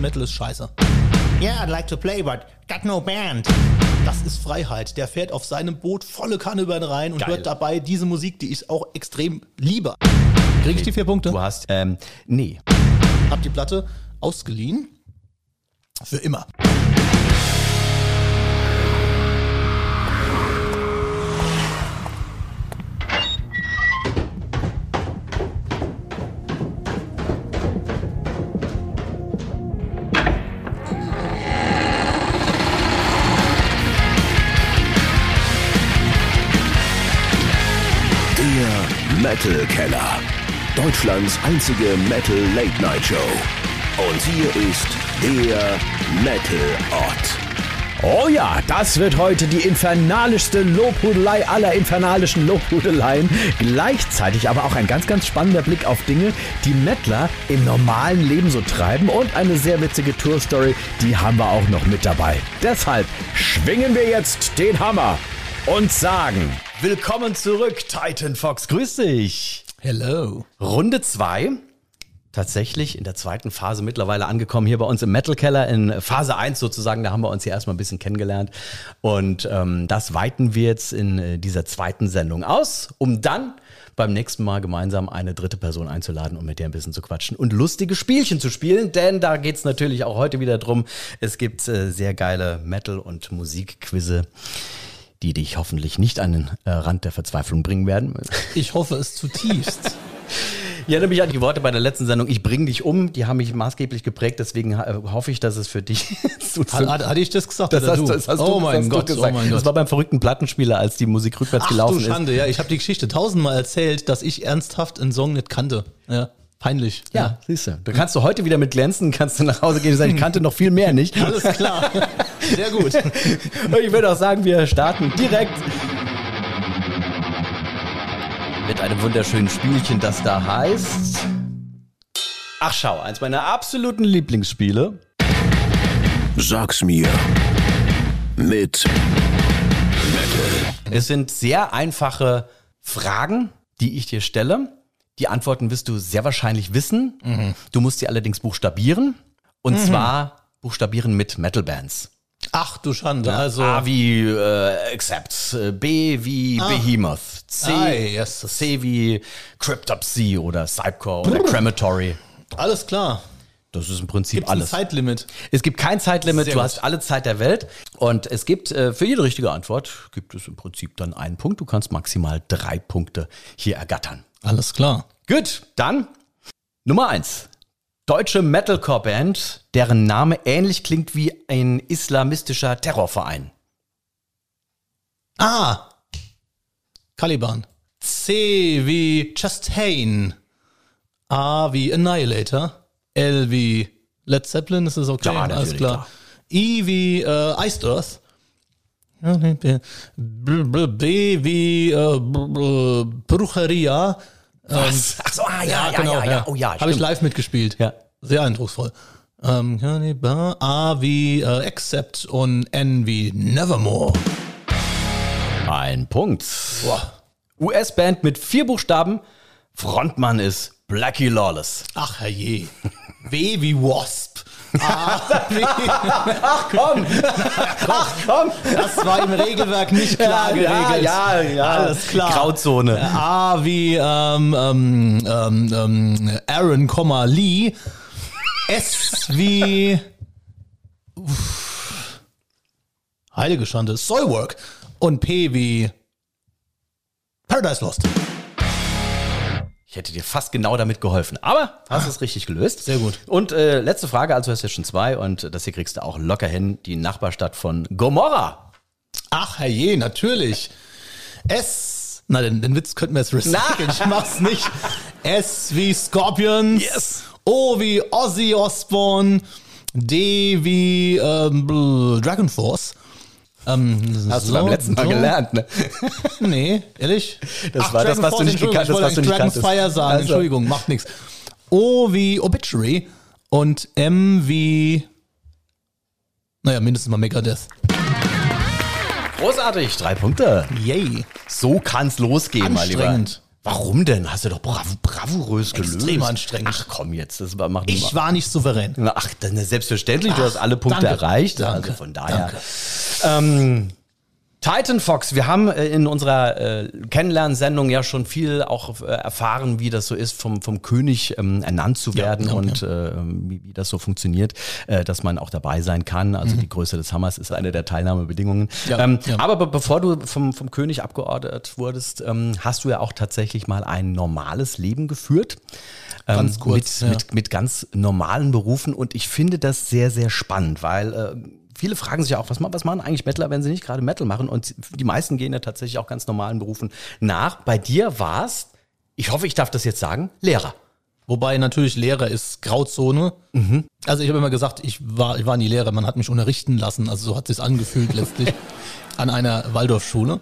Metal ist scheiße. Yeah, I'd like to play, but got no band. Das ist Freiheit. Der fährt auf seinem Boot volle Kanne über den Rhein und Geil. hört dabei diese Musik, die ich auch extrem liebe. Kriege ich die vier Punkte? Du hast, ähm, nee. Hab die Platte ausgeliehen. Für immer. Keller. Deutschlands einzige Metal Late Night Show. Und hier ist der Metal Ott. Oh ja, das wird heute die infernalischste Lobhudelei aller infernalischen Lobhudeleien. Gleichzeitig aber auch ein ganz, ganz spannender Blick auf Dinge, die Mettler im normalen Leben so treiben und eine sehr witzige Tourstory, die haben wir auch noch mit dabei. Deshalb schwingen wir jetzt den Hammer und sagen, Willkommen zurück, Titan Fox. Grüß dich. Hello. Runde 2. Tatsächlich in der zweiten Phase mittlerweile angekommen hier bei uns im Metal Keller in Phase 1 sozusagen. Da haben wir uns hier erstmal ein bisschen kennengelernt. Und ähm, das weiten wir jetzt in äh, dieser zweiten Sendung aus, um dann beim nächsten Mal gemeinsam eine dritte Person einzuladen und mit der ein bisschen zu quatschen und lustige Spielchen zu spielen. Denn da geht's natürlich auch heute wieder drum. Es gibt äh, sehr geile Metal- und Musikquizze die dich hoffentlich nicht an den äh, Rand der Verzweiflung bringen werden. Ich hoffe es zutiefst. Ich erinnere mich an die Worte bei der letzten Sendung, ich bring dich um, die haben mich maßgeblich geprägt, deswegen äh, hoffe ich, dass es für dich gut Hat, hat, hatte ich das gesagt? das hast, du? das hast oh du, das mein hast Gott, du gesagt. oh mein Das Gott. war beim verrückten Plattenspieler, als die Musik rückwärts Ach gelaufen du Schande, ja. Ich habe die Geschichte tausendmal erzählt, dass ich ernsthaft einen Song nicht kannte. Ja, peinlich. ist. Ja, siehst du. Da kannst du heute wieder mit glänzen, kannst du nach Hause gehen und sagen, ich kannte noch viel mehr nicht. Alles klar. Sehr gut. Und ich würde auch sagen, wir starten direkt mit einem wunderschönen Spielchen, das da heißt. Ach schau, eins meiner absoluten Lieblingsspiele. Sag's mir. Mit Es sind sehr einfache Fragen, die ich dir stelle. Die Antworten wirst du sehr wahrscheinlich wissen. Du musst sie allerdings buchstabieren. Und zwar buchstabieren mit Metal-Bands. Ach du Schande. Also, A wie äh, Accept, B wie Behemoth, C, Ah, yes. C wie Cryptopsy oder Cypcore oder Crematory. alles klar. Das ist im Prinzip Gibt's ein alles. Zeitlimit? Es gibt kein Zeitlimit, Sehr du gut. hast alle Zeit der Welt und es gibt äh, für jede richtige Antwort gibt es im Prinzip dann einen Punkt. Du kannst maximal drei Punkte hier ergattern. Alles klar. Gut, dann Nummer eins. Deutsche Metalcore-Band, deren Name ähnlich klingt wie ein islamistischer Terrorverein. Ah. Caliban. C wie Chastain. A wie Annihilator. L wie Led Zeppelin, ist das okay? Ja, Alles klar. klar. I wie äh, Iced Earth. B, wie äh, B, Brucheria. Was? Ach so, ah, ja, ja, ja, ja, Oh ja, Habe ich live mitgespielt. Ja. Sehr eindrucksvoll. Ähm, A wie äh, Accept und N wie Nevermore. Ein Punkt. US-Band mit vier Buchstaben. Frontmann ist Blackie Lawless. Ach herrje. W wie Wasp. A wie, Ach komm! Ach komm! das war im Regelwerk nicht klar ja, geregelt. ja, ja. Alles klar. Grauzone. A wie ähm, ähm, ähm, ähm, Aaron, Lee. S wie Uff. Heilige Schande, Soilwork. Und P wie Paradise Lost. Hätte dir fast genau damit geholfen. Aber hast es richtig gelöst. Sehr gut. Und äh, letzte Frage, also hast du jetzt schon zwei und das hier kriegst du auch locker hin. Die Nachbarstadt von Gomorra. Ach herrje, natürlich. S. Na, den, den Witz könnten wir jetzt recyceln. Ich mach's nicht. S wie Scorpions. Yes. O wie Ozzy Osbourne. D wie ähm, Dragon Force. Ähm, Hast so, du beim letzten Mal so. gelernt, ne? Nee, ehrlich? Das war das, Dragon was du Force, nicht Entschuldigung, gekannt- ich das, wollte was du nicht Dragon's kanntest. Fire sagen, Also. Entschuldigung, macht nichts. O wie Obituary und M wie naja, mindestens mal Megadeth. Großartig, drei Punkte. Yay. So kann's losgehen, mein Lieber. Anstrengend. Warum denn? Hast du doch brav bravourös gelöst. Extrem anstrengend. Ach komm jetzt, das war, macht Ich war nicht souverän. Ach, dann selbstverständlich, du hast alle Punkte danke, erreicht. danke, also von daher. Ähm, Titan Fox, wir haben äh, in unserer äh, Kennenlernsendung ja schon viel auch äh, erfahren, wie das so ist, vom, vom König ähm, ernannt zu werden ja, und Äh, wie, wie das so funktioniert, äh, dass man auch dabei sein kann. Also die Größe des Hammers ist eine der Teilnahmebedingungen. Mhm. Ja, ähm, ja. Aber be bevor du vom, vom König abgeordnet wurdest, ähm, hast du ja auch tatsächlich mal ein normales Leben geführt. Ähm, Ganz kurz, mit, ja. mit, mit ganz normalen Berufen und ich finde das sehr, sehr spannend, weil äh, viele fragen sich auch, was, was machen eigentlich Metaler, wenn sie nicht gerade Metal machen und die meisten gehen ja tatsächlich auch ganz normalen Berufen nach. Bei dir war es, ich hoffe, ich darf das jetzt sagen, Lehrer. Wobei natürlich Lehrer ist Grauzone. Also ich habe immer gesagt, ich war, ich war nie Lehrer, man hat mich unterrichten lassen, also so hat sich angefühlt letztlich an einer Waldorfschule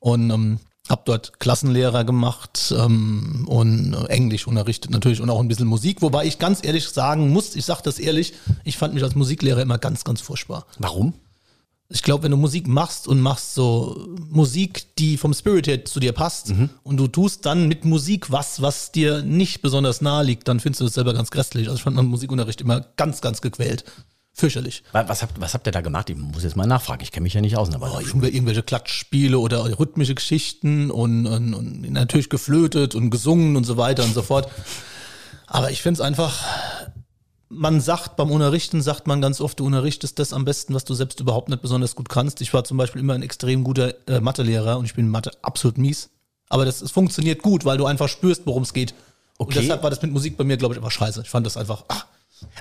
und ähm, habe dort Klassenlehrer gemacht ähm, und Englisch unterrichtet natürlich und auch ein bisschen Musik, wobei ich ganz ehrlich sagen muss, ich sage das ehrlich, ich fand mich als Musiklehrer immer ganz, ganz furchtbar. Warum? Ich glaube, wenn du Musik machst und machst so Musik, die vom Spirit her zu dir passt und du tust dann mit Musik was, was dir nicht besonders nahe liegt, dann findest du es selber ganz grässlich. Also ich fand meinen Musikunterricht immer ganz, ganz gequält. Fürchterlich. Wa- Was habt, was habt ihr da gemacht? Ich muss jetzt mal nachfragen, ich kenne mich ja nicht aus. ne, Aber Oh, irgendw- irgendwelche Klatschspiele oder rhythmische Geschichten und, und, und natürlich geflötet und gesungen und so weiter und so fort. Aber ich finde es einfach, man sagt beim Unterrichten, sagt man ganz oft, du unterrichtest das am besten, was du selbst überhaupt nicht besonders gut kannst. Ich war zum Beispiel immer ein extrem guter äh, Mathelehrer und ich bin in Mathe absolut mies. Aber das, es funktioniert gut, weil du einfach spürst, worum es geht. Und Okay. deshalb war das mit Musik bei mir, glaube ich, immer scheiße. Ich fand das einfach, ach,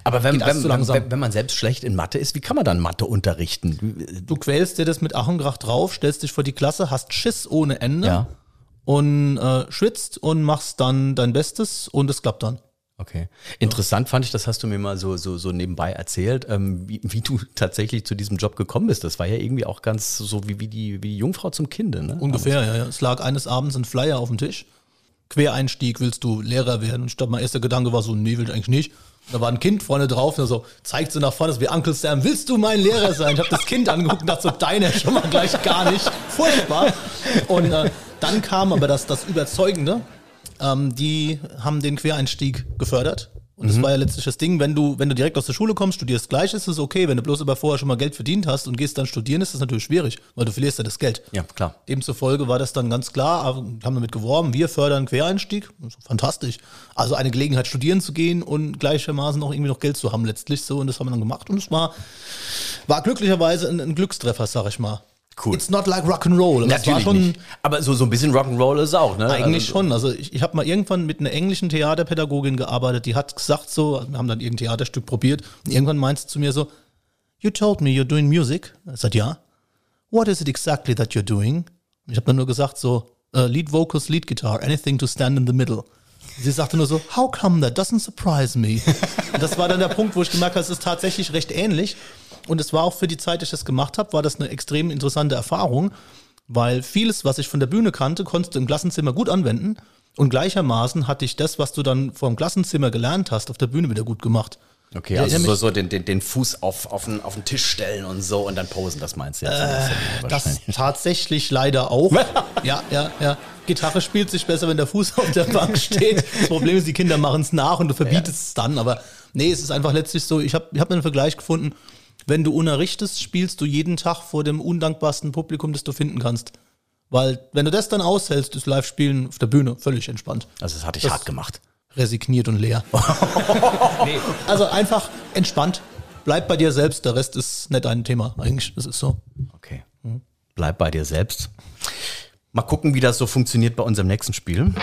Aber wenn, wenn, wenn, wenn man selbst schlecht in Mathe ist, wie kann man dann Mathe unterrichten? du quälst dir das mit Ach und Krach drauf, stellst dich vor die Klasse, hast Schiss ohne Ende. Ja. und äh, schwitzt und machst dann dein Bestes und es klappt dann. Okay. Interessant fand ich, das hast du mir mal so, so, so nebenbei erzählt, ähm, wie, wie du tatsächlich zu diesem Job gekommen bist. Das war ja irgendwie auch ganz so wie, wie, die, wie die Jungfrau zum Kinde, ne? Ungefähr, ja, ja. Es lag eines Abends ein Flyer auf dem Tisch. Quereinstieg, willst du Lehrer werden? Und ich glaube, mein erster Gedanke war so, nee, will ich eigentlich nicht. Da war ein Kind vorne drauf, und so zeigt sie nach vorne, ist wie Uncle Sam, willst du mein Lehrer sein? Ich habe das Kind angeguckt und dachte so, deiner schon mal gleich gar nicht. Furchtbar. Und äh, dann kam aber das, das Überzeugende, ähm, die haben den Quereinstieg gefördert. Und das war ja letztlich das Ding, wenn du, wenn du direkt aus der Schule kommst, studierst gleich, ist es okay. Wenn du bloß aber vorher schon mal Geld verdient hast und gehst dann studieren, ist das natürlich schwierig, weil du verlierst ja das Geld. Ja, klar. Demzufolge war das dann ganz klar, aber haben damit geworben, wir fördern Quereinstieg. Ist Fantastisch. Also eine Gelegenheit, studieren zu gehen und gleichermaßen auch irgendwie noch Geld zu haben letztlich so. Und das haben wir dann gemacht. Und es war, war glücklicherweise ein, ein Glückstreffer, sag ich mal. Cool. It's not like Rock'n'Roll. Natürlich schon, nicht. Aber so, so ein bisschen Rock'n'Roll ist auch, ne? eigentlich also, schon. Also ich, ich habe mal irgendwann mit einer englischen Theaterpädagogin gearbeitet, die hat gesagt so, wir haben dann irgendein Theaterstück probiert und irgendwann meinte sie zu mir so, You told me you're doing music. Ich sagte, ja. What is it exactly that you're doing? Ich habe dann nur gesagt so, uh, Lead Vocals, Lead Guitar, anything to stand in the middle. Sie sagte nur so, how come that doesn't surprise me? Und das war dann der Punkt, wo ich gemerkt habe, es ist tatsächlich recht ähnlich. Und es war auch für die Zeit, die ich das gemacht habe, war das eine extrem interessante Erfahrung, weil vieles, was ich von der Bühne kannte, konntest du im Klassenzimmer gut anwenden. Und gleichermaßen hatte ich das, was du dann vom Klassenzimmer gelernt hast, auf der Bühne wieder gut gemacht. Okay, also so, so den, den, den Fuß auf, auf, den, auf den Tisch stellen und so und dann posen, das meinst du jetzt? Äh, Das tatsächlich leider auch. ja, ja, ja. Gitarre spielt sich besser, wenn der Fuß auf der Bank steht. Das Problem ist, die Kinder machen es nach und du verbietest es dann. Aber nee, es ist einfach letztlich so, ich habe ich hab einen Vergleich gefunden. Wenn du unterrichtest, spielst du jeden Tag vor dem undankbarsten Publikum, das du finden kannst. Weil, wenn du das dann aushältst, ist Live-Spielen auf der Bühne völlig entspannt. Also das hatte ich Das- hart gemacht. Resigniert und leer. nee, also einfach entspannt. Bleib bei dir selbst, der Rest ist nicht ein Thema. Eigentlich, das ist so. Okay. Bleib bei dir selbst. Mal gucken, wie das so funktioniert bei unserem nächsten Spiel.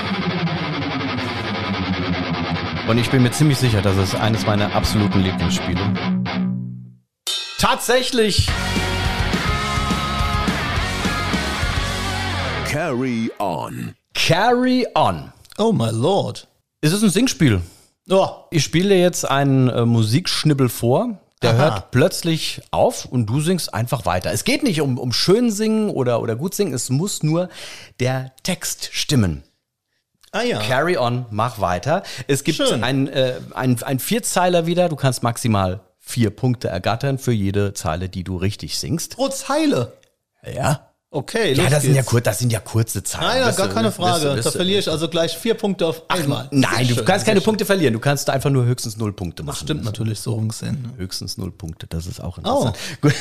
Und ich bin mir ziemlich sicher, das ist eines meiner absoluten Lieblingsspiele. Tatsächlich! Carry on. Carry on. Oh my lord. Es ist ein Singspiel. Oh, Ich spiele jetzt einen äh, Musikschnibbel vor. Der Aha. hört plötzlich auf und du singst einfach weiter. Es geht nicht um, um schön singen oder, oder gut singen, es muss nur der Text stimmen. ah ja. Carry on, mach weiter. Es gibt Schön. ein, äh, ein, ein Vierzeiler wieder. Du kannst maximal vier Punkte ergattern für jede Zeile, die du richtig singst. Pro Zeile. Ja. Okay, Ja, das sind ja, geht's. kur das sind ja kurze Zeiten. Nein, ja, Wirst gar du- keine Frage. wirst Da du- verliere ich also gleich vier Punkte auf einmal. Nein, du schön, kannst keine schön. Punkte verlieren. Du kannst einfach nur höchstens null Punkte machen. Stimmt natürlich so rumgesehen. ne? Höchstens null Punkte, das ist auch Oh. interessant. Gut.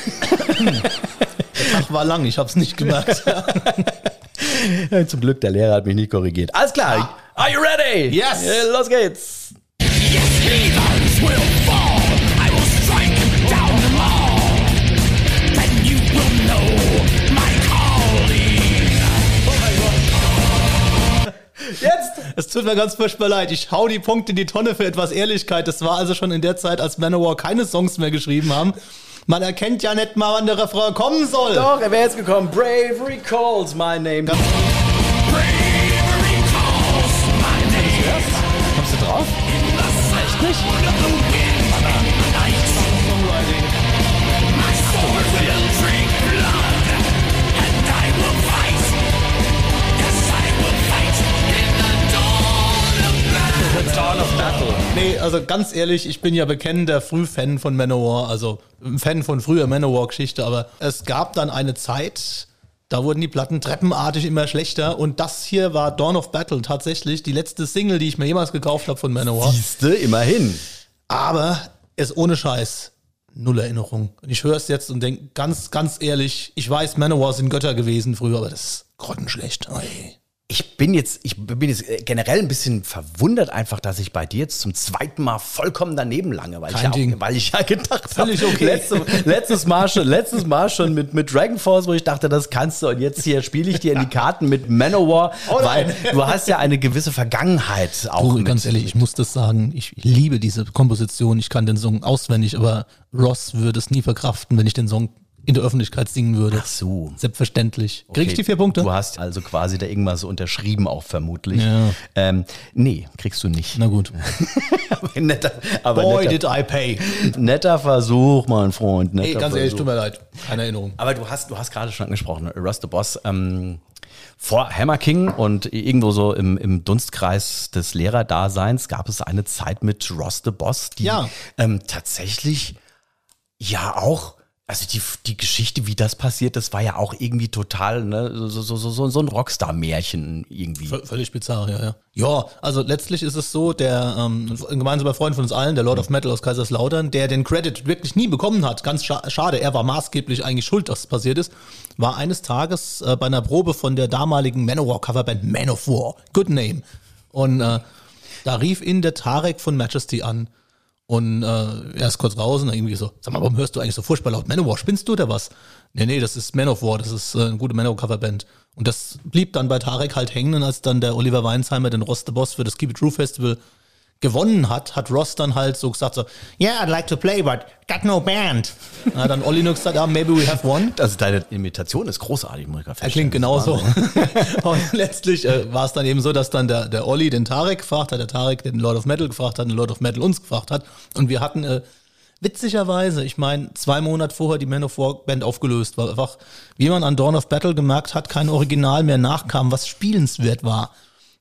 Tag war lang, ich habe es nicht gemerkt. Zum Glück, der Lehrer hat mich nicht korrigiert. Alles klar. Are you ready? Yes. Ja, Los geht's. Jetzt! Es tut mir ganz furchtbar leid. Ich hau die Punkte in die Tonne für etwas Ehrlichkeit. Das war also schon in der Zeit, als Manowar keine Songs mehr geschrieben haben. Man erkennt ja nicht mal, wann der Refrain kommen soll. Doch, er wäre jetzt gekommen. Bravery calls my name. Kommst du also ganz ehrlich, ich bin ja bekennender Frühfan von Manowar, also ein Fan von früher Manowar-Geschichte, aber es gab dann eine Zeit, da wurden die Platten treppenartig immer schlechter und das hier war Dawn of Battle tatsächlich die letzte Single, die ich mir jemals gekauft habe von Manowar. Siehste, immerhin. Aber es ohne Scheiß. Null Erinnerung. Und ich höre es jetzt und denke ganz, ganz ehrlich, ich weiß, Manowar sind Götter gewesen früher, aber das ist grottenschlecht. Ey. Ich bin jetzt, ich bin jetzt generell ein bisschen verwundert einfach, dass ich bei dir jetzt zum zweiten Mal vollkommen daneben lange, weil, ich ja, auch, weil ich ja gedacht habe, okay. letzte, letztes Mal schon, letztes Mal schon mit, mit Dragon Force, wo ich dachte, das kannst du und jetzt hier spiele ich dir in die Karten mit Manowar, Oh weil du hast ja eine gewisse Vergangenheit auch. Du, ganz ehrlich, ich muss das sagen, ich liebe diese Komposition, ich kann den Song auswendig, aber Ross würde es nie verkraften, wenn ich den Song in der Öffentlichkeit singen würde. Ach so. Selbstverständlich. Krieg ich die vier Punkte? Du hast also quasi da irgendwas unterschrieben auch vermutlich. Ja. Ähm, nee, kriegst du nicht. Na gut. aber netter, aber Boy, netter, did I pay. netter Versuch, mein Freund. Netter Ey, ganz ehrlich, Versuch. tut mir leid. Keine Erinnerung. Aber du hast, du hast gerade schon angesprochen, Russ the Boss. Ähm, vor Hammer King und irgendwo so im, im Dunstkreis des Lehrerdaseins gab es eine Zeit mit Ross the Boss, die Ja. ähm, tatsächlich ja auch, also die, die Geschichte, wie das passiert, das war ja auch irgendwie total, ne, so, so, so, so, ein Rockstar-Märchen irgendwie. V- Völlig bizarr, ja, ja. Ja, also letztlich ist es so, der ähm, ein gemeinsamer Freund von uns allen, der Lord of Metal aus Kaiserslautern, der den Credit wirklich nie bekommen hat, ganz scha schade, er war maßgeblich eigentlich schuld, dass es passiert ist, war eines Tages äh, bei einer Probe von der damaligen Manowar-Coverband Man of War, good name. Und äh, da rief ihn der Tarek von Majesty an. Und äh, er ist kurz raus und dann irgendwie so, sag mal, warum hörst du eigentlich so furchtbar laut Manowar? Spinnst du oder was? Nee, nee, das ist Man of War, das ist äh, eine gute Manowar-Coverband. Und das blieb dann bei Tarek halt hängen, als dann der Oliver Weinsheimer den Ross the Boss für das Keep It True Festival gewonnen hat, hat Ross dann halt so gesagt, so, Yeah, I'd like to play, but got no band. na, dann Olli nur gesagt, ah, maybe we have one. Also deine Imitation ist großartig, muss ich gerade Er klingt genauso. und letztlich äh, war es dann eben so, dass dann der, der Olli den Tarek gefragt hat, der Tarek den Lord of Metal gefragt hat, den Lord of Metal uns gefragt hat. Und wir hatten äh, witzigerweise, ich meine, zwei Monate vorher die Man of War Band aufgelöst, weil einfach, wie man an Dawn of Battle gemerkt hat, kein Original mehr nachkam, was spielenswert war.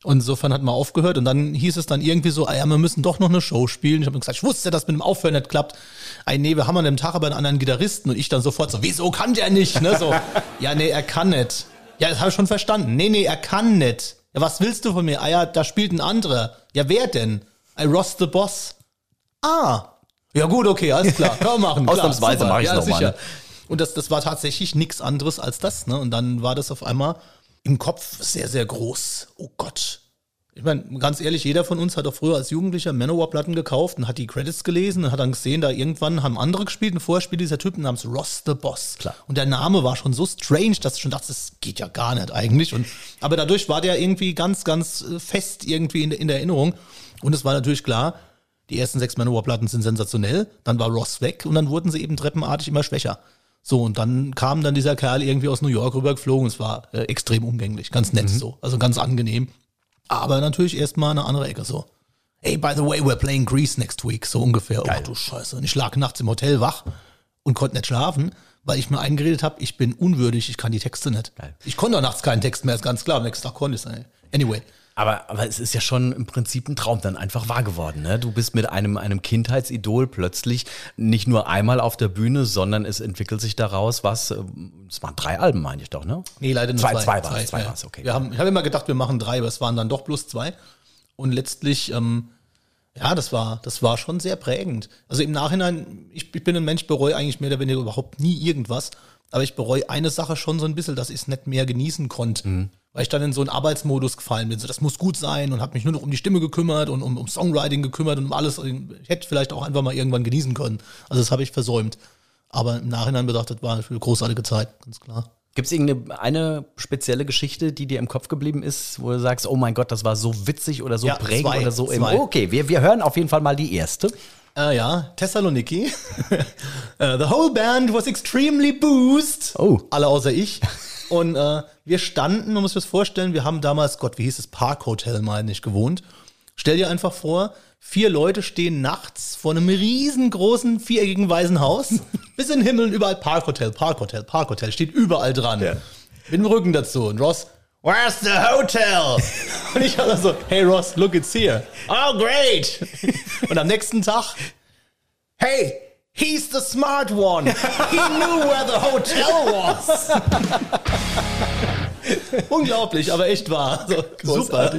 Und insofern hat man aufgehört und dann hieß es dann irgendwie so, ah ja, wir müssen doch noch eine Show spielen. Ich habe gesagt, ich wusste, dass mit dem Aufhören nicht klappt. Ey, nee, wir haben an dem Tag aber einen anderen Gitarristen und ich dann sofort so, wieso kann der nicht? Ne, so, ja, nee, er kann nicht. Ja, das habe ich schon verstanden. Nee, nee, er kann nicht. Ja, was willst du von mir? Ah ja, da spielt ein anderer. Ja, wer denn? I Ross the Boss. Ah. Ja gut, okay, alles klar. Können wir machen. Ausnahmsweise super. mach ich's ja, noch mal, sicher. ne? Und das, das war tatsächlich nichts anderes als das. Ne? Und dann war das auf einmal im Kopf sehr, sehr groß. Oh Gott. Ich meine, ganz ehrlich, jeder von uns hat auch früher als Jugendlicher Manowar-Platten gekauft und hat die Credits gelesen und hat dann gesehen, da irgendwann haben andere gespielt, ein Vorspiel dieser Typen namens Ross the Boss. Klar. Und der Name war schon so strange, dass ich schon dachte, das geht ja gar nicht eigentlich. Und, aber dadurch war der irgendwie ganz, ganz äh, fest irgendwie in, der- in der Erinnerung. Und es war natürlich klar, die ersten sechs Manowar-Platten sind sensationell, dann war Ross weg und dann wurden sie eben treppenartig immer schwächer. So, und dann kam dann dieser Kerl irgendwie aus New York rübergeflogen. Es war äh, extrem umgänglich, ganz nett so, also ganz angenehm. Aber natürlich erstmal eine andere Ecke so. Hey, by the way, we're playing Grease next week, so ungefähr. Oh du Scheiße. Und ich lag nachts im Hotel wach und konnte nicht schlafen, weil ich mir eingeredet habe, ich bin unwürdig, ich kann die Texte nicht. Ich konnte auch nachts keinen Text mehr, ist ganz klar. Am nächsten Tag konnte ich es. Anyway. Aber, aber es ist ja schon im Prinzip ein Traum dann einfach wahr geworden. Ne? Du bist mit einem, einem Kindheitsidol plötzlich nicht nur einmal auf der Bühne, sondern es entwickelt sich daraus was. äh, Es waren drei Alben, meine ich doch, ne? Nee, leider nur Zwei- zwei. zwei war's, zwei ja. okay. Wir haben, ich habe immer gedacht, wir machen drei, aber es waren dann doch bloß zwei. Und letztlich, ähm, ja, das war, das war schon sehr prägend. Also im Nachhinein, ich, ich bin ein Mensch, bereue eigentlich mehr oder weniger überhaupt nie irgendwas. Aber ich bereue eine Sache schon so ein bisschen, dass ich es nicht mehr genießen konnte. Mhm. Weil ich dann in so einen Arbeitsmodus gefallen bin. So, das muss gut sein und habe mich nur noch um die Stimme gekümmert und um, um Songwriting gekümmert und um alles. Ich hätte vielleicht auch einfach mal irgendwann genießen können. Also das habe ich versäumt. Aber im Nachhinein betrachtet war eine großartige Zeit, ganz klar. Gibt es irgendeine eine spezielle Geschichte, die dir im Kopf geblieben ist, wo du sagst, oh mein Gott, das war so witzig oder so Ja, prägend zwei, oder so? im- zwei. Okay, wir, wir hören auf jeden Fall mal die erste. Äh, ja, Thessaloniki. Äh, the whole band was extremely boozed. Oh. Alle außer ich. Und äh, wir standen, man muss sich das vorstellen, wir haben damals, Gott, wie hieß es, Park Hotel, meine ich, gewohnt. Stell dir einfach vor, vier Leute stehen nachts vor einem riesengroßen, viereckigen weißen Haus. Bis in den Himmel und überall Park Hotel, Park Hotel, Park Hotel, steht überall dran. Mit dem Rücken dazu. Und Ross, where's the hotel? und ich hatte so, hey Ross, look, it's here. Oh, great. und am nächsten Tag, hey, he's the smart one. He knew where the hotel was. Unglaublich, aber echt wahr. So, super.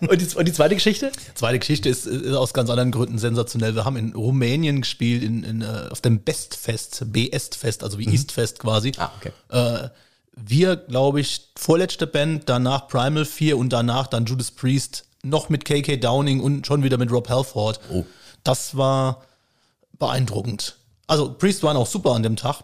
Und die, und die zweite Geschichte? Zweite Geschichte ist, ist aus ganz anderen Gründen sensationell. Wir haben in Rumänien gespielt, in, in, äh, auf dem Bestfest, B-Est-Fest, also wie Eastfest quasi. Ah, okay. Äh, wir, glaube ich, vorletzte Band, danach Primal 4 und danach dann Judas Priest, noch mit KK Downing und schon wieder mit Rob Halford. Oh. Das war beeindruckend. Also Priest waren auch super an dem Tag.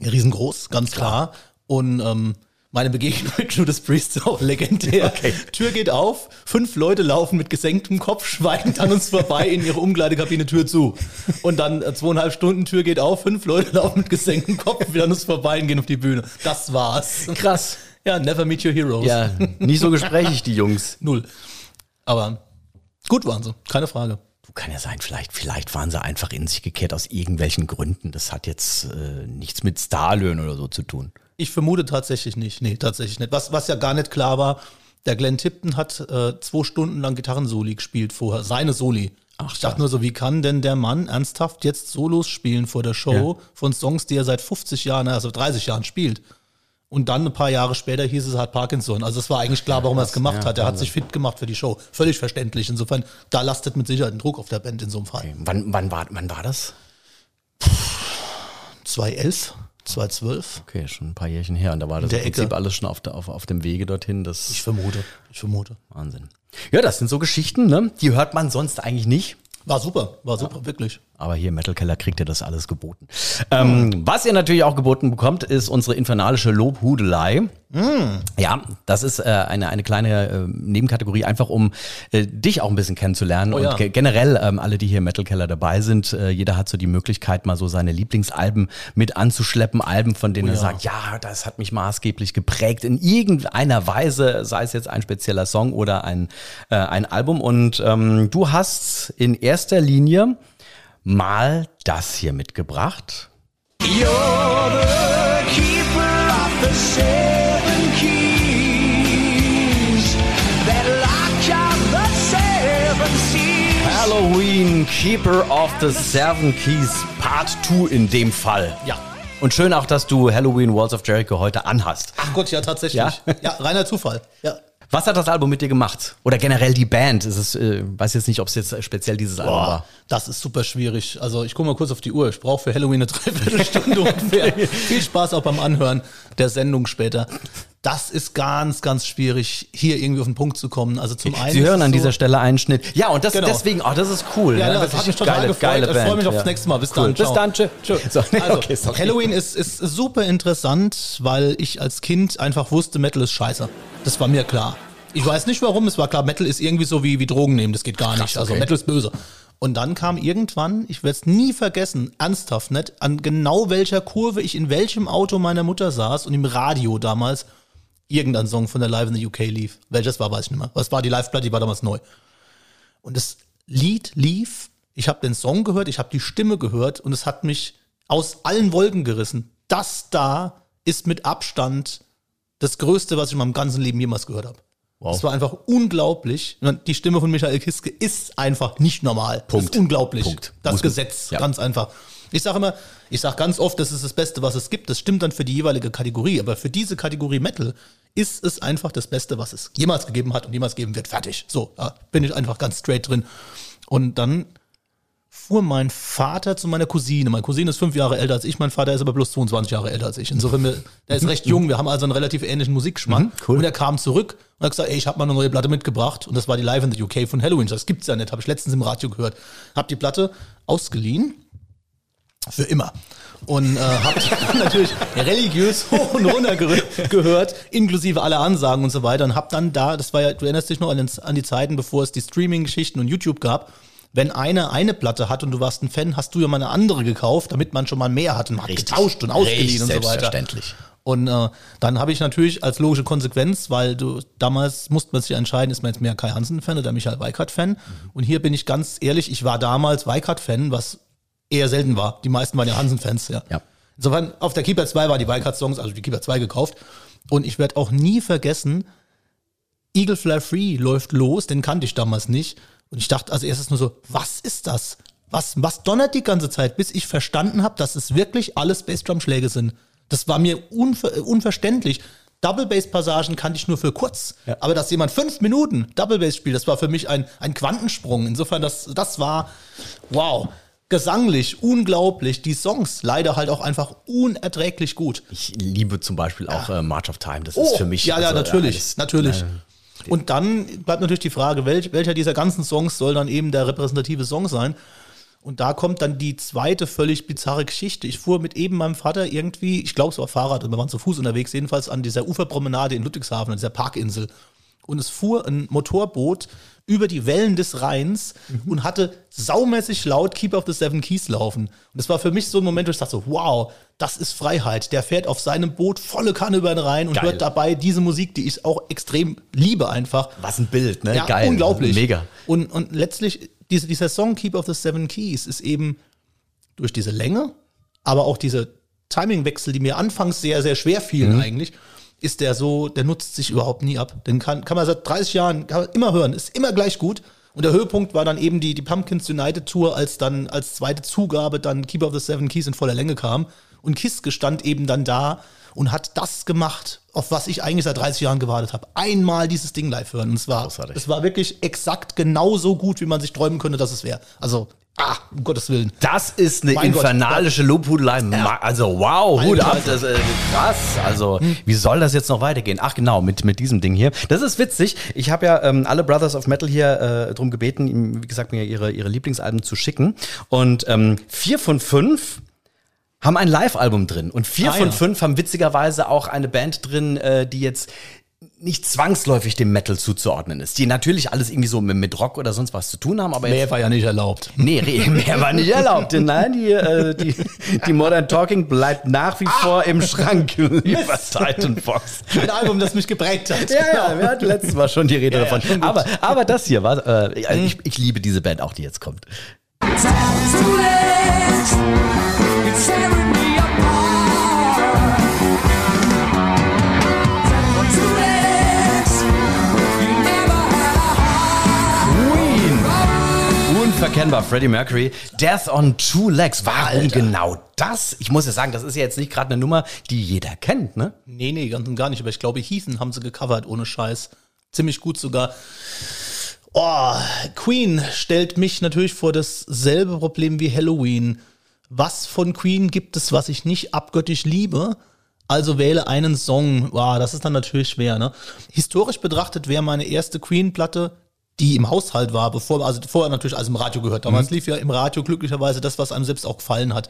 Riesengroß, ganz klar. Und ähm, meine Begegnung mit Judas Priest ist auch legendär. Tür geht auf, fünf Leute laufen mit gesenktem Kopf schweigend an uns vorbei in ihre Umkleidekabine, Tür zu. Und dann äh, zweieinhalb Stunden, Tür geht auf, fünf Leute laufen mit gesenktem Kopf wieder an uns vorbei und gehen auf die Bühne. Das war's. Krass. Ja, never meet your heroes. Ja, nicht so gesprächig, die Jungs. Null. Aber gut waren sie, keine Frage. Kann ja sein, vielleicht, vielleicht waren sie einfach in sich gekehrt aus irgendwelchen Gründen. Das hat jetzt äh, nichts mit Starlöhnen oder so zu tun. Ich vermute tatsächlich nicht. Nee, tatsächlich nicht. Was, was ja gar nicht klar war, der Glenn Tipton hat äh, zwei Stunden lang Gitarrensoli gespielt vorher. Seine Soli. ich dachte nur so, wie kann denn der Mann ernsthaft jetzt Solos spielen vor der Show von Songs, die er seit 50 Jahren, also 30 Jahren spielt? Und dann ein paar Jahre später hieß es, er hat Parkinson. Also es war eigentlich klar, warum er es gemacht ja, hat. Er hat sich fit gemacht für die Show. Völlig verständlich. Insofern, da lastet mit Sicherheit ein Druck auf der Band in so einem Fall. Okay. Wann, wann, war, wann war das? 2011, 2012? Okay, schon ein paar Jährchen her. Und da war das im Prinzip Ecke. alles schon auf, der, auf, auf dem Wege dorthin. Das Ich vermute. Ich vermute. Wahnsinn. Ja, das sind so Geschichten, ne? die hört man sonst eigentlich nicht. War super, war super, wirklich. Aber hier im Metal Keller kriegt ihr das alles geboten. Ähm, was ihr natürlich auch geboten bekommt, ist unsere infernalische Lobhudelei. Ja, das ist äh, eine, eine kleine äh, Nebenkategorie, einfach um äh, dich auch ein bisschen kennenzulernen. Oh ja. Und ge generell ähm, alle, die hier im Metal Keller dabei sind, äh, jeder hat so die Möglichkeit, mal so seine Lieblingsalben mit anzuschleppen. Alben, von denen er ja. sagt, ja, das hat mich maßgeblich geprägt in irgendeiner Weise, sei es jetzt ein spezieller Song oder ein, äh, ein Album. Und ähm, du hast in erster Linie mal das hier mitgebracht. Halloween, Keeper of the Seven Keys, Part 2 in dem Fall. Ja. Und schön auch, dass du Halloween Walls of Jericho heute anhast. Ach Gott, ja, tatsächlich. Ja? Ja, reiner Zufall. Ja. Was hat das Album mit dir gemacht? Oder generell die Band? Es ist, äh, weiß jetzt nicht, ob es jetzt speziell dieses Album Boah, war. das ist super schwierig. Also ich gucke mal kurz auf die Uhr. Ich brauche für Halloween eine Dreiviertelstunde ungefähr. Viel Spaß auch beim Anhören der Sendung später. Das ist ganz, ganz schwierig, hier irgendwie auf den Punkt zu kommen. Also zum einen. Sie hören an so- dieser Stelle einen Schnitt. Ja, und das Genau. deswegen, oh, das ist cool. Ja, ne? das Wirklich hat mich total geile, gefreut. geile ich freue Band, mich aufs ja. nächste Mal. Bis Cool. dann. Bis dann. Tschö. So, nee, also, okay. Halloween ist, ist super interessant, weil ich als Kind einfach wusste, Metal ist scheiße. Das war mir klar. Ich weiß nicht warum, es war klar, Metal ist irgendwie so wie, wie Drogen nehmen, das geht gar nicht. Also okay. Metal ist böse. Und dann kam irgendwann, ich werde es nie vergessen, ernsthaft nicht, an genau welcher Kurve ich in welchem Auto meiner Mutter saß und im Radio damals irgendein Song von der Live in the UK lief. Welches war, weiß ich nicht mehr. Was war die Live-Platte, die war damals neu. Und das Lied lief, ich habe den Song gehört, ich habe die Stimme gehört und es hat mich aus allen Wolken gerissen. Das da ist mit Abstand das Größte, was ich in meinem ganzen Leben jemals gehört habe. Das war einfach unglaublich. Die Stimme von Michael Kiske ist einfach nicht normal. Punkt. Das ist unglaublich. Punkt. Das Muss Gesetz, ja. ganz einfach. Ich sage immer, ich sage ganz oft, das ist das Beste, was es gibt. Das stimmt dann für die jeweilige Kategorie. Aber für diese Kategorie Metal ist es einfach das Beste, was es jemals gegeben hat und jemals geben wird. Fertig. So, da bin ich einfach ganz straight drin. Und dann fuhr mein Vater zu meiner Cousine. Meine Cousine ist fünf Jahre älter als ich, mein Vater ist aber bloß 22 Jahre älter als ich. Insofern, der ist recht jung, wir haben also einen relativ ähnlichen Musikgeschmack. cool. Und er kam zurück und hat gesagt, ey, ich habe mal eine neue Platte mitgebracht. Und das war die Live in the UK von Halloween. Das gibt's ja nicht, habe ich letztens im Radio gehört. Hab die Platte ausgeliehen. Für immer. Und äh, hab die natürlich religiös hoch und runter ge gehört, inklusive aller Ansagen und so weiter. Und hab dann da, das war ja, du erinnerst dich noch an, den, an die Zeiten, bevor es die Streaming-Geschichten und YouTube gab. Wenn einer eine Platte hat und du warst ein Fan, hast du ja mal eine andere gekauft, damit man schon mal mehr hat und hat Richtig. getauscht und ausgeliehen Richtig, und so weiter. selbstverständlich. Und äh, dann habe ich natürlich als logische Konsequenz, weil du damals musste man sich entscheiden, ist man jetzt mehr Kai Hansen-Fan oder Michael Weikart-Fan. Und hier bin ich ganz ehrlich, ich war damals Weikart-Fan, was eher selten war. Die meisten waren ja Hansen-Fans, ja. Ja. Insofern, auf der Keeper 2 war die Weikart-Songs, also die Keeper 2 gekauft. Und ich werde auch nie vergessen, Eagle Fly Free läuft los, den kannte ich damals nicht. Und ich dachte als erstes nur so, was ist das? Was, was donnert die ganze Zeit, bis ich verstanden habe, dass es wirklich alles Bassdrum-Schläge sind. Das war mir unver unverständlich. Double Bass Passagen kannte ich nur für kurz. Aber dass jemand fünf Minuten Double Bass spielt, das war für mich ein, ein Quantensprung. Insofern, das, das war wow. Gesanglich, unglaublich. Die Songs leider halt auch einfach unerträglich gut. Ich liebe zum Beispiel auch äh, March of Time. Das ist für mich. Oh, Ja, ja, also, natürlich, das- natürlich. äh, Und dann bleibt natürlich die Frage, welch, welcher dieser ganzen Songs soll dann eben der repräsentative Song sein? Und da kommt dann die zweite völlig bizarre Geschichte. Ich fuhr mit eben meinem Vater irgendwie, ich glaube es war Fahrrad, und wir waren zu Fuß unterwegs, jedenfalls an dieser Uferpromenade in Ludwigshafen, an dieser Parkinsel. Und es fuhr ein Motorboot über die Wellen des Rheins und hatte saumäßig laut Keep of the Seven Keys laufen. Und das war für mich so ein Moment, wo ich dachte wow, das ist Freiheit. Der fährt auf seinem Boot volle Kanne über den Rhein und Geil. hört dabei diese Musik, die ich auch extrem liebe einfach. Was ein Bild, ne? Ja, Geil. unglaublich. Mega. Und, und letztlich, diese, dieser Song Keep of the Seven Keys ist eben durch diese Länge, aber auch diese Timingwechsel, die mir anfangs sehr, sehr schwer fielen eigentlich, ist der so, der nutzt sich überhaupt nie ab. Den kann, kann man seit 30 Jahren kann man immer hören, ist immer gleich gut. Und der Höhepunkt war dann eben die, die Pumpkins United Tour, als dann als zweite Zugabe dann Keep of the Seven Keys in voller Länge kam. Und Kiske stand eben dann da und hat das gemacht, auf was ich eigentlich seit 30 Jahren gewartet habe. Einmal dieses Ding live hören. Und es war, es war wirklich exakt genauso gut, wie man sich träumen könnte, dass es wäre. Also, ah, um Gottes Willen. Das ist eine Mein Gott. infernalische Lobhudelei. Ma- Also wow, Hut ab, das ist äh, krass. Also wie soll das jetzt noch weitergehen? Ach genau, mit, mit diesem Ding hier. Das ist witzig. Ich habe ja ähm, alle Brothers of Metal hier äh, drum gebeten, wie gesagt, mir ihre, ihre Lieblingsalben zu schicken. Und ähm, vier von fünf haben ein Live-Album drin. Und vier Ah, von ja. fünf haben witzigerweise auch eine Band drin, äh, die jetzt nicht zwangsläufig dem Metal zuzuordnen ist. Die natürlich alles irgendwie so mit, mit Rock oder sonst was zu tun haben, aber jetzt Mehr war ja nicht erlaubt. Nee, mehr war nicht erlaubt. Nein, die, äh, die, die Modern Talking bleibt nach wie vor im Schrank, lieber Titan Fox. Ein Album, das mich geprägt hat. Ja, ja, wir hatten letztes Mal schon die Rede Ja, ja, davon. gut. aber, aber das hier war, äh, also ich, ich liebe diese Band auch, die jetzt kommt. Queen. Unverkennbar, Freddie Mercury. Death on Two Legs. Warum Alter. genau das? Ich muss ja sagen, das ist ja jetzt nicht gerade eine Nummer, die jeder kennt, ne? Nee, nee, ganz und gar nicht. Aber ich glaube, Heathen haben sie gecovert, ohne Scheiß. Ziemlich gut sogar. Oh, Queen stellt mich natürlich vor dasselbe Problem wie Halloween. Was von Queen gibt es, was ich nicht abgöttisch liebe? Also wähle einen Song. Wow, das ist dann natürlich schwer, ne? Historisch betrachtet wäre meine erste Queen-Platte, die im Haushalt war, bevor, also vorher natürlich alles im Radio gehört. Damals lief ja im Radio glücklicherweise das, was einem selbst auch gefallen hat.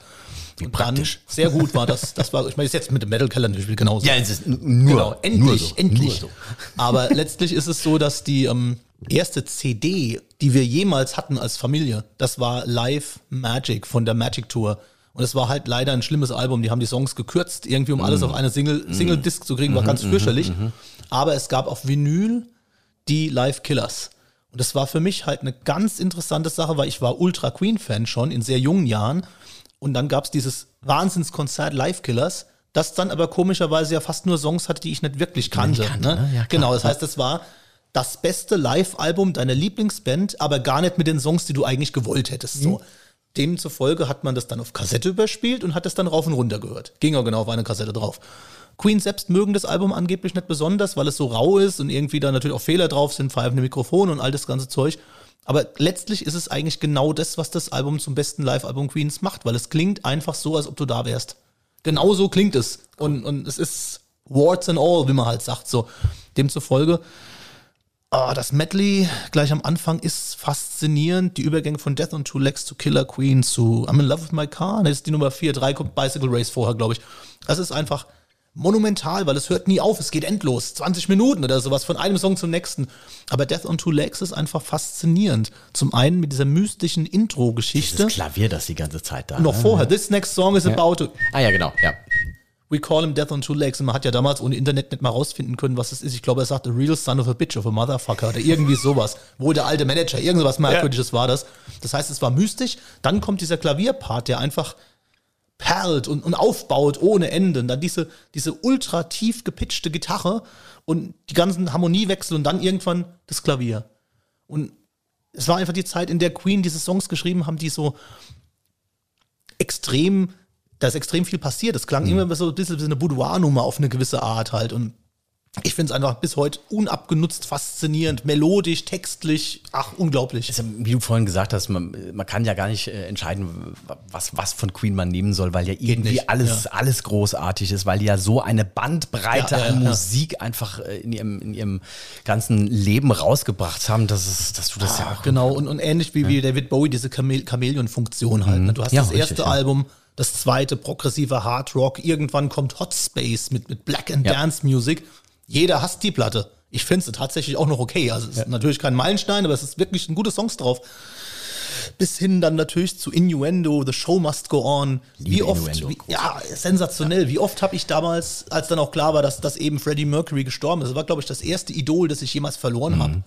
Wie praktisch. Sehr gut war das. Das war, ich meine, jetzt mit dem Metal Keller natürlich genauso. es ist nur, Genau, endlich, nur so, endlich. Nur so. Aber letztlich ist es so, dass die ähm, erste CD, die wir jemals hatten als Familie, das war Live Magic von der Magic Tour. Und es war halt leider ein schlimmes Album. Die haben die Songs gekürzt, irgendwie um alles auf eine Single, Single Disc zu kriegen, war ganz fürchterlich. Aber es gab auf Vinyl die Live Killers. Und das war für mich halt eine ganz interessante Sache, weil ich war Ultra Queen-Fan schon in sehr jungen Jahren. Und dann gab es dieses Wahnsinnskonzert Live Killers, das dann aber komischerweise ja fast nur Songs hatte, die ich nicht wirklich kannte. kannte, ne? ne? Ja, genau, das heißt, das war das beste Live-Album deiner Lieblingsband, aber gar nicht mit den Songs, die du eigentlich gewollt hättest. So. Demzufolge hat man das dann auf Kassette überspielt und hat es dann rauf und runter gehört. Ging auch genau auf eine Kassette drauf. Queen selbst mögen das Album angeblich nicht besonders, weil es so rau ist und irgendwie da natürlich auch Fehler drauf sind, pfeifende Mikrofone und all das ganze Zeug. Aber letztlich ist es eigentlich genau das, was das Album zum besten Live-Album Queens macht, weil es klingt einfach so, als ob du da wärst. Genau so klingt es. Und, und es ist warts and all, wie man halt sagt. So. Demzufolge, ah, das Medley gleich am Anfang ist faszinierend. Die Übergänge von Death on Two Legs zu Killer Queen zu I'm in Love with My Car. Das ist die Nummer 4, 3 kommt Bicycle Race vorher, glaube ich. Das ist einfach monumental, weil es hört nie auf, es geht endlos, 20 Minuten oder sowas von einem Song zum nächsten. Aber Death on Two Legs ist einfach faszinierend. Zum einen mit dieser mystischen Intro-Geschichte. Das Klavier, das die ganze Zeit da. Noch ne? vorher, this next song is about to, Ah ja, genau, ja. We call him Death on Two Legs. Und man hat ja damals ohne Internet nicht mal rausfinden können, was es ist. Ich glaube, er sagt, a real son of a bitch of a motherfucker oder irgendwie sowas. Wohl der alte Manager, irgendwas merkwürdiges war das. Das heißt, es war mystisch. Dann kommt dieser Klavierpart, der einfach perlt und, und aufbaut ohne Ende. Und dann diese, diese ultra tief gepitchte Gitarre und die ganzen Harmoniewechsel und dann irgendwann das Klavier. Und es war einfach die Zeit, in der Queen diese Songs geschrieben haben, die so extrem, da ist extrem viel passiert. Es klang immer so ein bisschen wie eine Boudoir-Nummer auf eine gewisse Art halt. Und ich finde es einfach bis heute unabgenutzt, faszinierend, melodisch, textlich, ach, unglaublich. Also, wie du vorhin gesagt hast, man, man kann ja gar nicht äh, entscheiden, was, was von Queen man nehmen soll, weil ja irgendwie nicht, alles, alles großartig ist, weil die ja so eine Bandbreite Ja, ja, an ja. Musik einfach äh, in ihrem, in ihrem ganzen Leben rausgebracht haben, dass, es, dass du das ja auch. Genau, und, und ähnlich wie, wie David Bowie, diese Chamel Chamäleon-Funktion halt. Ne? Du hast Ja, das erste richtig, ja. Album, das zweite progressive Hard Rock, irgendwann kommt Hot Space mit, mit Black and Ja. Dance Music. Jeder hasst die Platte. Ich finde sie tatsächlich auch noch okay. Also es ist natürlich kein Meilenstein, aber es ist wirklich ein gute Songs drauf. Bis hin dann natürlich zu Innuendo, The Show Must Go On. Wie Liebe oft, wie, ja, sensationell. Wie oft habe ich damals, als dann auch klar war, dass, dass eben Freddie Mercury gestorben ist, das war, glaube ich, das erste Idol, das ich jemals verloren habe.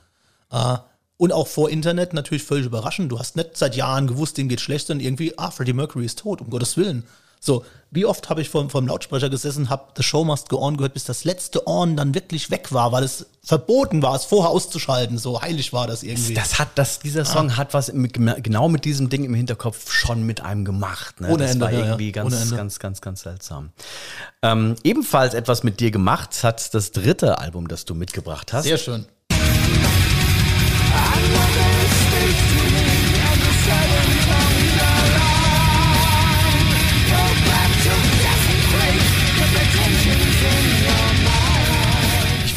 Äh, und auch vor Internet natürlich völlig überraschend. Du hast nicht seit Jahren gewusst, dem geht schlecht, und irgendwie, ah, Freddie Mercury ist tot, um Gottes Willen. So, wie oft habe ich vor, vor dem Lautsprecher gesessen, habe The Show Must Go On gehört, bis das letzte On dann wirklich weg war, weil es verboten war, es vorher auszuschalten. So heilig war das irgendwie. Das hat, das, dieser Song hat was mit, genau mit diesem Ding im Hinterkopf schon mit einem gemacht. Ne? Ohne das Ende, war irgendwie ja. ganz, Ohne Ende. ganz, ganz, ganz seltsam. Ähm, ebenfalls etwas mit dir gemacht hat das dritte Album, das du mitgebracht hast. Sehr schön.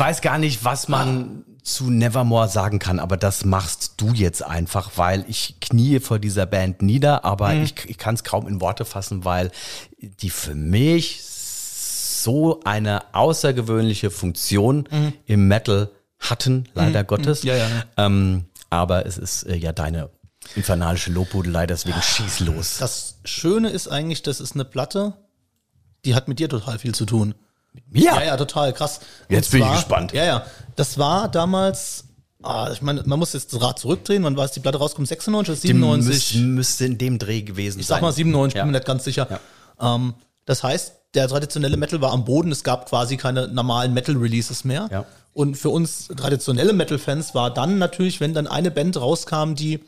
Weiß gar nicht, was man zu Nevermore sagen kann, aber das machst du jetzt einfach, weil ich knie vor dieser Band nieder, aber ich, ich kann es kaum in Worte fassen, weil die für mich so eine außergewöhnliche Funktion im Metal hatten, leider Gottes. Ja, ja, ja. Ähm, aber es ist äh, ja deine infernalische Lobhudelei, deswegen schieß los. Das Schöne ist eigentlich, das ist eine Platte, die hat mit dir total viel zu tun. Ja, Ja, ja, total krass. Jetzt bin ich gespannt. Ja, ja. Das war damals, ah, ich meine, man muss jetzt das Rad zurückdrehen, wann war es die Platte rauskommt? 96 oder die 97? müsste, müsste in dem Dreh gewesen ich sein. sag mal 97, Ja. bin mir nicht ganz sicher. Ähm, das heißt, der traditionelle Metal war am Boden, es gab quasi keine normalen Metal-Releases mehr. Ja. Und für uns traditionelle Metal-Fans war dann natürlich, wenn dann eine Band rauskam, die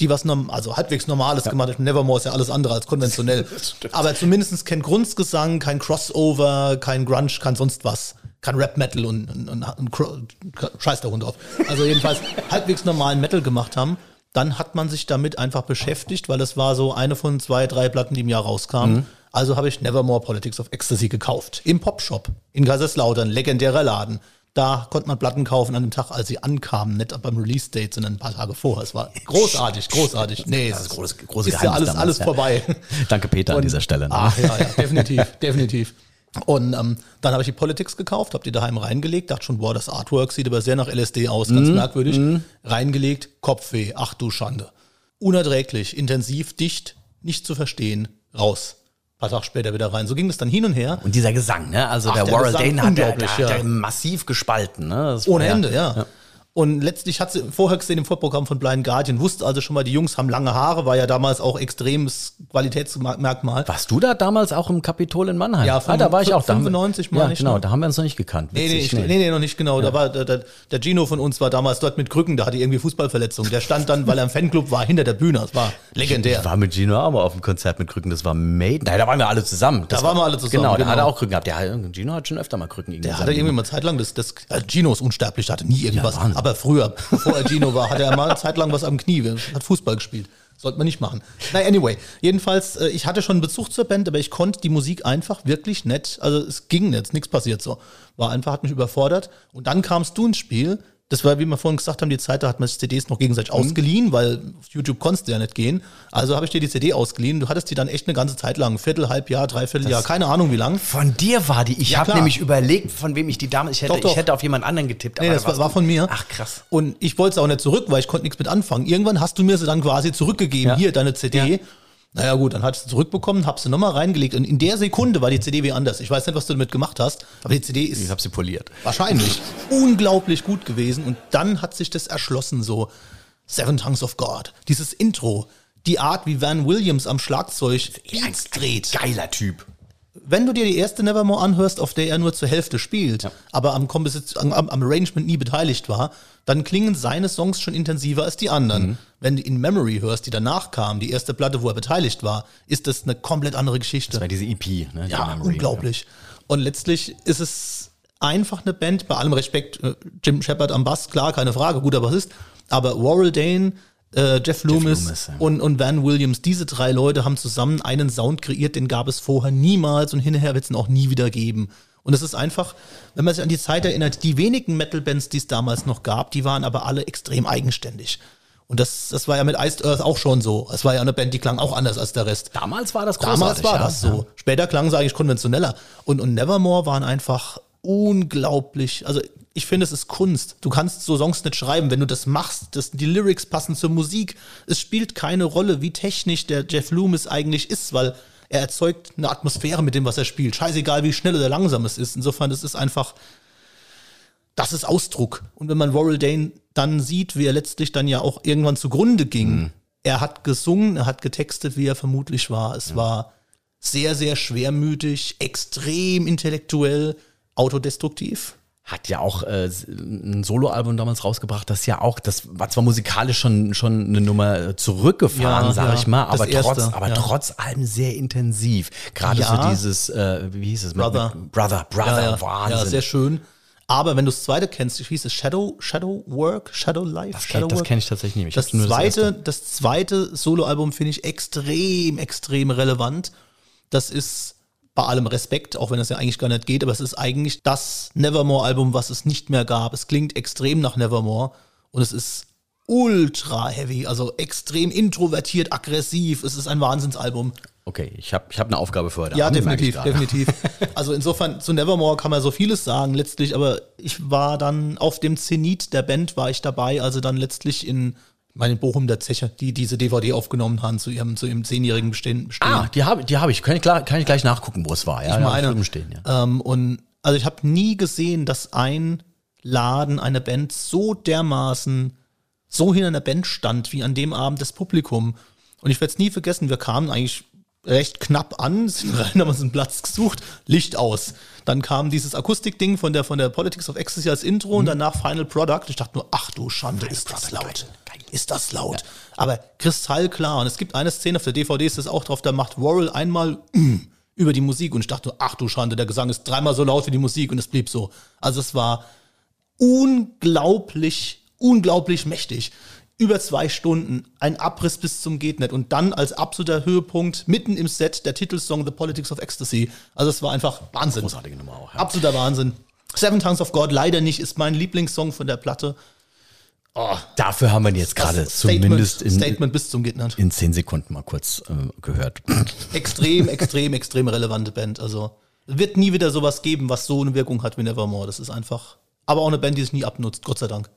die was norm also halbwegs Normales gemacht hat. Nevermore ist ja alles andere als konventionell. Aber zumindest kein Grundgesang, kein Crossover, kein Grunge, kein sonst was. Kein Rap-Metal und, und, und, und Scheiß der Hund auf. Also jedenfalls halbwegs normalen Metal gemacht haben. Dann hat man sich damit einfach beschäftigt, weil es war so eine von zwei, drei Platten, die im Jahr rauskamen. Also habe ich Nevermore Politics of Ecstasy gekauft. Im Popshop in Kaiserslautern, legendärer Laden. Da konnte man Platten kaufen an dem Tag, als sie ankamen, nicht beim Release-Date, sondern ein paar Tage vorher. Es war großartig, großartig. Nee, es ist große, große ist ja alles, damals, alles ja. vorbei. Danke Peter an Und- dieser Stelle. Ne? Ach ja, ja, definitiv, definitiv. Und ähm, dann habe ich die Politics gekauft, habe die daheim reingelegt, dachte schon, boah, das Artwork sieht aber sehr nach LSD aus, ganz Mhm, merkwürdig. Reingelegt, Kopfweh, ach du Schande. Unerträglich, intensiv, dicht, nicht zu verstehen, raus. Ein paar Tage später wieder rein. So ging es dann hin und her. Und dieser Gesang, ne? Also Ach, der, der Gesang, Dane hat, der, der, ja. der massiv gespalten, ne? Das Ohne ja- Ende, ja. Und letztlich hat sie vorher gesehen im Vorprogramm von Blind Guardian, wusste also schon mal, die Jungs haben lange Haare, war ja damals auch extremes Qualitätsmerkmal. Warst du da damals auch im Kapitol in Mannheim? Ja, ah, da war ich auch. Da haben wir- 95 meine ja, ich, genau, ne? da haben wir uns noch nicht gekannt. Nee, nee, ich, nee, nee, noch nicht genau. Da war der, der, der Gino von uns war damals dort mit Krücken, der hatte irgendwie Fußballverletzung. Der stand dann, weil er im Fanclub war, hinter der Bühne. Das war legendär. Ich war mit Gino auch mal auf dem Konzert mit Krücken, das war Maiden. Nein, da waren wir alle zusammen. Das Da waren wir alle zusammen, Genau, da genau. hat er auch Krücken gehabt. Ja, Gino hat schon öfter mal Krücken irgendwie Der hatte irgendwie mal Zeit lang, das, das äh, Gino ist unsterblich, der hatte nie irgendwas. Wahnsinn. Aber früher, bevor er Gino war, hatte er mal eine Zeit lang was am Knie, hat Fußball gespielt. Sollte man nicht machen. Na, anyway. Jedenfalls, äh, ich hatte schon einen Bezug zur Band, aber ich konnte die Musik einfach wirklich nett, also es ging nicht, nichts passiert so. War einfach, hat mich überfordert. Und dann kamst du ins Spiel. Das war, wie wir vorhin gesagt haben, die Zeit, da hat man sich CDs noch gegenseitig ausgeliehen, weil auf YouTube konntest du ja nicht gehen. Also habe ich dir die CD ausgeliehen. Du hattest die dann echt eine ganze Zeit lang, ein Viertel, Halbjahr, dreiviertel Jahr, keine Ahnung wie lang. Von dir war die. Ich Ja, habe nämlich überlegt, von wem ich die Dame. Ich hätte, Doch, doch. ich hätte auf jemand anderen getippt. Nee, das da war, von mir. Ach krass. Und ich wollte es auch nicht zurück, weil ich konnte nichts mit anfangen. Irgendwann hast du mir sie dann quasi zurückgegeben. Ja. Hier, deine CD. Ja. Naja gut, dann hast du sie zurückbekommen, hab sie nochmal reingelegt. Und in der Sekunde war die CD wie anders. Ich weiß nicht, was du damit gemacht hast, aber die CD ist Ich habe sie poliert. wahrscheinlich unglaublich gut gewesen. Und dann hat sich das erschlossen so. Seven Tongues of God. Dieses Intro. Die Art, wie Van Williams am Schlagzeug Beats dreht. Geiler Typ. Wenn du dir die erste Nevermore anhörst, auf der er nur zur Hälfte spielt, Ja. aber am, am, am Arrangement nie beteiligt war, dann klingen seine Songs schon intensiver als die anderen. Mhm. Wenn du In Memory hörst, die danach kam, die erste Platte, wo er beteiligt war, ist das eine komplett andere Geschichte. Das war diese EP. Ne, die Ja, Memory. unglaublich. Und letztlich ist es einfach eine Band, bei allem Respekt, äh, Jim Shepard am Bass, klar, keine Frage, guter Bassist, aber Warrell Dane, äh, Jeff Loomis, Loomis, ja. und, und Van Williams, diese drei Leute haben zusammen einen Sound kreiert, den gab es vorher niemals und hinterher wird es ihn auch nie wieder geben. Und es ist einfach, wenn man sich an die Zeit erinnert, die wenigen Metal-Bands, die es damals noch gab, die waren aber alle extrem eigenständig. Und das, das war ja mit Iced Earth auch schon so. Es war ja eine Band, die klang auch anders als der Rest. Damals war das Damals war ja. das so. Später klang es eigentlich konventioneller. Und, und Nevermore waren einfach unglaublich. Also ich finde, es ist Kunst. Du kannst so Songs nicht schreiben, wenn du das machst. Das, die Lyrics passen zur Musik. Es spielt keine Rolle, wie technisch der Jeff Loomis eigentlich ist, weil er erzeugt eine Atmosphäre mit dem, was er spielt. Scheißegal, wie schnell oder langsam es ist. Insofern, es ist einfach, das ist Ausdruck. Und wenn man Warrell Dane dann sieht, wie er letztlich dann ja auch irgendwann zugrunde ging, er hat gesungen, er hat getextet, wie er vermutlich war. Es war sehr, sehr schwermütig, extrem intellektuell, autodestruktiv. Hat ja auch äh, ein Soloalbum damals rausgebracht, das ja auch, das war zwar musikalisch schon, schon eine Nummer äh, zurückgefahren, Ja, sag ja. ich mal, Das aber, erste, trotz, aber ja. trotz allem sehr intensiv. Gerade so dieses, äh, wie hieß es? Brother. Brother, Brother. Wahnsinn. ja, sehr schön. Aber wenn du das zweite kennst, wie hieß es Shadow, Shadow Work, Shadow Life, das Shadow kenn- das Work? kenn ich tatsächlich nicht. Ich Das das zweite, erste. das zweite Soloalbum finde ich extrem, extrem relevant. Das ist bei allem Respekt, auch wenn das ja eigentlich gar nicht geht, aber es ist eigentlich das Nevermore-Album, was es nicht mehr gab. Es klingt extrem nach Nevermore und es ist ultra heavy, also extrem introvertiert, aggressiv. Es ist ein Wahnsinnsalbum. Okay, ich habe ich hab eine Aufgabe für heute Ja, Abend, definitiv, definitiv. Also insofern, zu Nevermore kann man so vieles sagen letztlich, aber ich war dann auf dem Zenit der Band, war ich dabei, also dann letztlich in, meine, in Bochum der Zeche, die diese DVD aufgenommen haben zu ihrem, zu ihrem zehnjährigen Bestehen. Bestehen. Ah, die habe die hab ich. Kann ich, klar, kann ich gleich nachgucken, wo es war. Ja, ich meine, stehen, ja. ähm, und also ich habe nie gesehen, dass ein Laden, eine Band so dermaßen so hinter einer Band stand wie an dem Abend das Publikum. Und ich werde es nie vergessen, wir kamen eigentlich recht knapp an, sind rein, haben uns einen Platz gesucht, Licht aus. Dann kam dieses Akustikding von der, von der Politics of Ecstasy als Intro und danach Final Product. Ich dachte nur, ach du Schande, ist das laut. Ist das laut. Aber kristallklar. Und es gibt eine Szene auf der DVD, ist das auch drauf, da macht Warrell einmal mm, über die Musik und ich dachte nur, ach du Schande, der Gesang ist dreimal so laut wie die Musik und es blieb so. Also es war unglaublich, unglaublich mächtig. Über zwei Stunden, ein Abriss bis zum geht nicht. Und dann als absoluter Höhepunkt mitten im Set der Titelsong The Politics of Ecstasy. Also es war einfach Wahnsinn. Großartige Nummer auch, ja. Absoluter Wahnsinn. Seven Tongues of God leider nicht, ist mein Lieblingssong von der Platte. Dafür haben wir ihn jetzt gerade zumindest in, Statement bis zum nicht. in zehn Sekunden mal kurz äh, gehört. Extrem, extrem, extrem relevante Band. Also es wird nie wieder sowas geben, was so eine Wirkung hat wie Nevermore. Das ist einfach. Aber auch eine Band, die sich nie abnutzt, Gott sei Dank.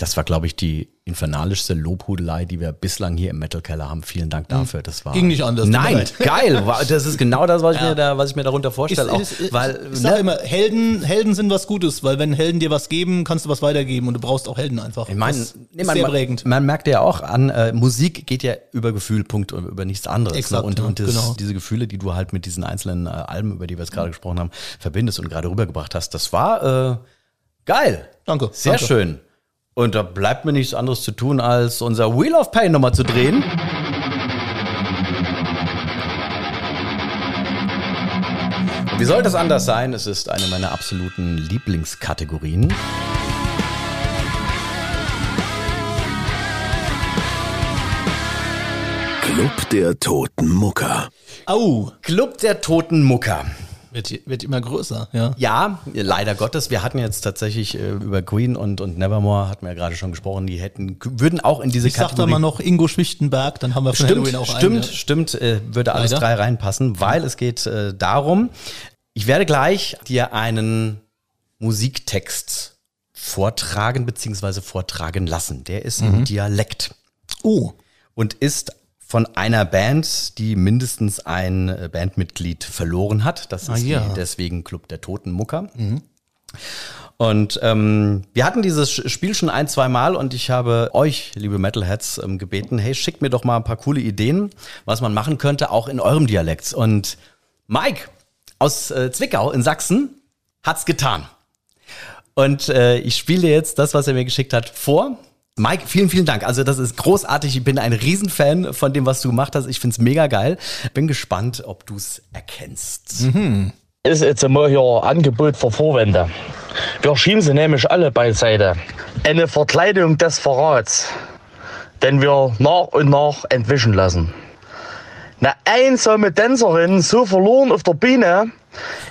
Das war, glaube ich, die infernalischste Lobhudelei, die wir bislang hier im Metal Keller haben. Vielen Dank dafür. Das war Ging nicht anders, Nein, geil. Das ist genau das, was ich mir da, was ich mir darunter vorstelle. Ist- ist- weil, ich sag ne, immer, Helden, Helden sind was Gutes, weil wenn Helden dir was geben, kannst du was weitergeben und du brauchst auch Helden einfach. Ich meine, Das nee, ist man, sehr man, prägend. man merkt ja auch an, äh, Musik geht ja über Gefühl, Punkt, und über nichts anderes. Exakt, ne? Und, ja, und das, genau. diese Gefühle, die du halt mit diesen einzelnen äh, Alben, über die wir jetzt gerade gesprochen haben, verbindest und gerade rübergebracht hast, das war äh, geil. Danke, Sehr danke. schön. Und da bleibt mir nichts anderes zu tun, als unser Wheel of Pain nochmal zu drehen. Und wie soll das anders sein? Es ist eine meiner absoluten Lieblingskategorien. Club der Toten Mucker. Au, Club der Toten Mucker. Wird, wird immer größer, ja. Ja, leider Gottes. Wir hatten jetzt tatsächlich äh, über Queen und, und Nevermore, hatten wir ja gerade schon gesprochen, die hätten, würden auch in diese Ich sag da Kategorie. mal noch Ingo Schwichtenberg, dann haben wir von Stimmt, Halloween auch stimmt, einen. stimmt, äh, würde alles Leider. drei reinpassen, weil es geht äh, darum, ich werde gleich dir einen Musiktext vortragen beziehungsweise vortragen lassen. Der ist Mhm. im Dialekt Oh, und ist von einer Band, die mindestens ein äh, Bandmitglied verloren hat. Das Ah, ist ja. Mhm. die, deswegen Club der Toten Mucker. Und ähm, wir hatten dieses Spiel schon ein, zwei Mal und ich habe euch, liebe Metalheads, ähm, gebeten, hey, schickt mir doch mal ein paar coole Ideen, was man machen könnte, auch in eurem Dialekt. Und Mike aus äh, Zwickau in Sachsen hat's getan. Und äh, ich spiele jetzt das, was er mir geschickt hat, vor. Mike, vielen, vielen Dank. Also das ist großartig. Ich bin ein Riesenfan von dem, was du gemacht hast. Ich find's mega geil. Bin gespannt, ob du's erkennst. ist jetzt einmal hier Angebot für Vorwände. Wir schieben sie nämlich alle beiseite. Eine Verkleidung des Verrats, den wir nach und nach entwischen lassen. Eine einsame Tänzerin, so verloren auf der Bühne,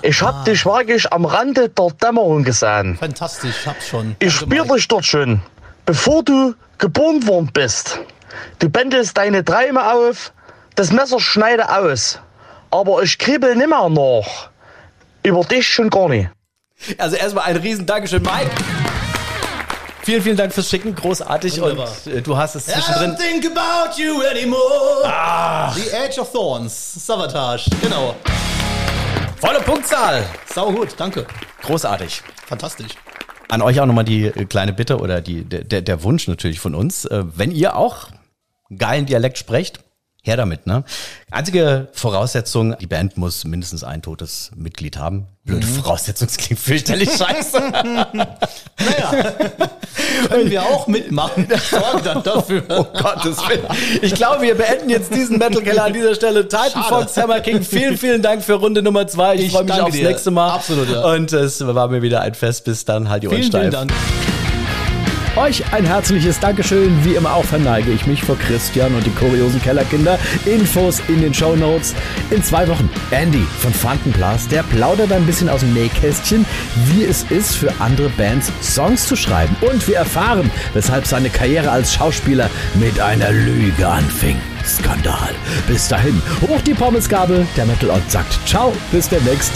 ich hab dich wirklich am Rande der Dämmerung gesehen. fantastisch, ich hab's schon. Ich Danke, spür Mike. dich dort schon, bevor du geboren worden bist. Du bändelst deine Träume auf, das Messer schneide aus. Aber ich kribbel nimmer nach. Über dich schon gar nicht. Also erstmal ein riesen Dankeschön, Mike. Vielen, vielen Dank fürs Schicken. Großartig. Wunderbar. Und äh, du hast es I zwischendrin. don't think about you anymore. The Edge of Thorns, Savatage, genau. Volle Punktzahl. Sau gut, danke. Großartig. Fantastisch. An euch auch nochmal die äh, kleine Bitte oder die, der, der- Wunsch natürlich von uns. Äh, wenn ihr auch geilen Dialekt sprecht, her damit, ne? Einzige Voraussetzung, die Band muss mindestens ein totes Mitglied haben. Blöde Voraussetzung, das klingt fürchterlich scheiße. Können wir auch mitmachen. Ich sorge dann dafür. Oh Gottes Willen. Ich glaube, wir beenden jetzt diesen Metal Keller an dieser Stelle. Titan Schade. Fox Hammer King, vielen, vielen Dank für Runde Nummer zwei. Ich, Ich freue mich aufs dir. nächste Mal. Absolut, ja. Und es war mir wieder ein Fest. Bis dann, halt die Ohren Vielen, steif. vielen Dank. Euch ein herzliches Dankeschön. Wie immer auch verneige ich mich vor Christian und die kuriosen Kellerkinder. Infos in den Shownotes. In zwei Wochen Andy von Fantenblast, der plaudert ein bisschen aus dem Nähkästchen, wie es ist, für andere Bands Songs zu schreiben. Und wir erfahren, weshalb seine Karriere als Schauspieler mit einer Lüge anfing. Skandal. Bis dahin, hoch die Pommesgabel. Der Metal Ort sagt Ciao, bis demnächst.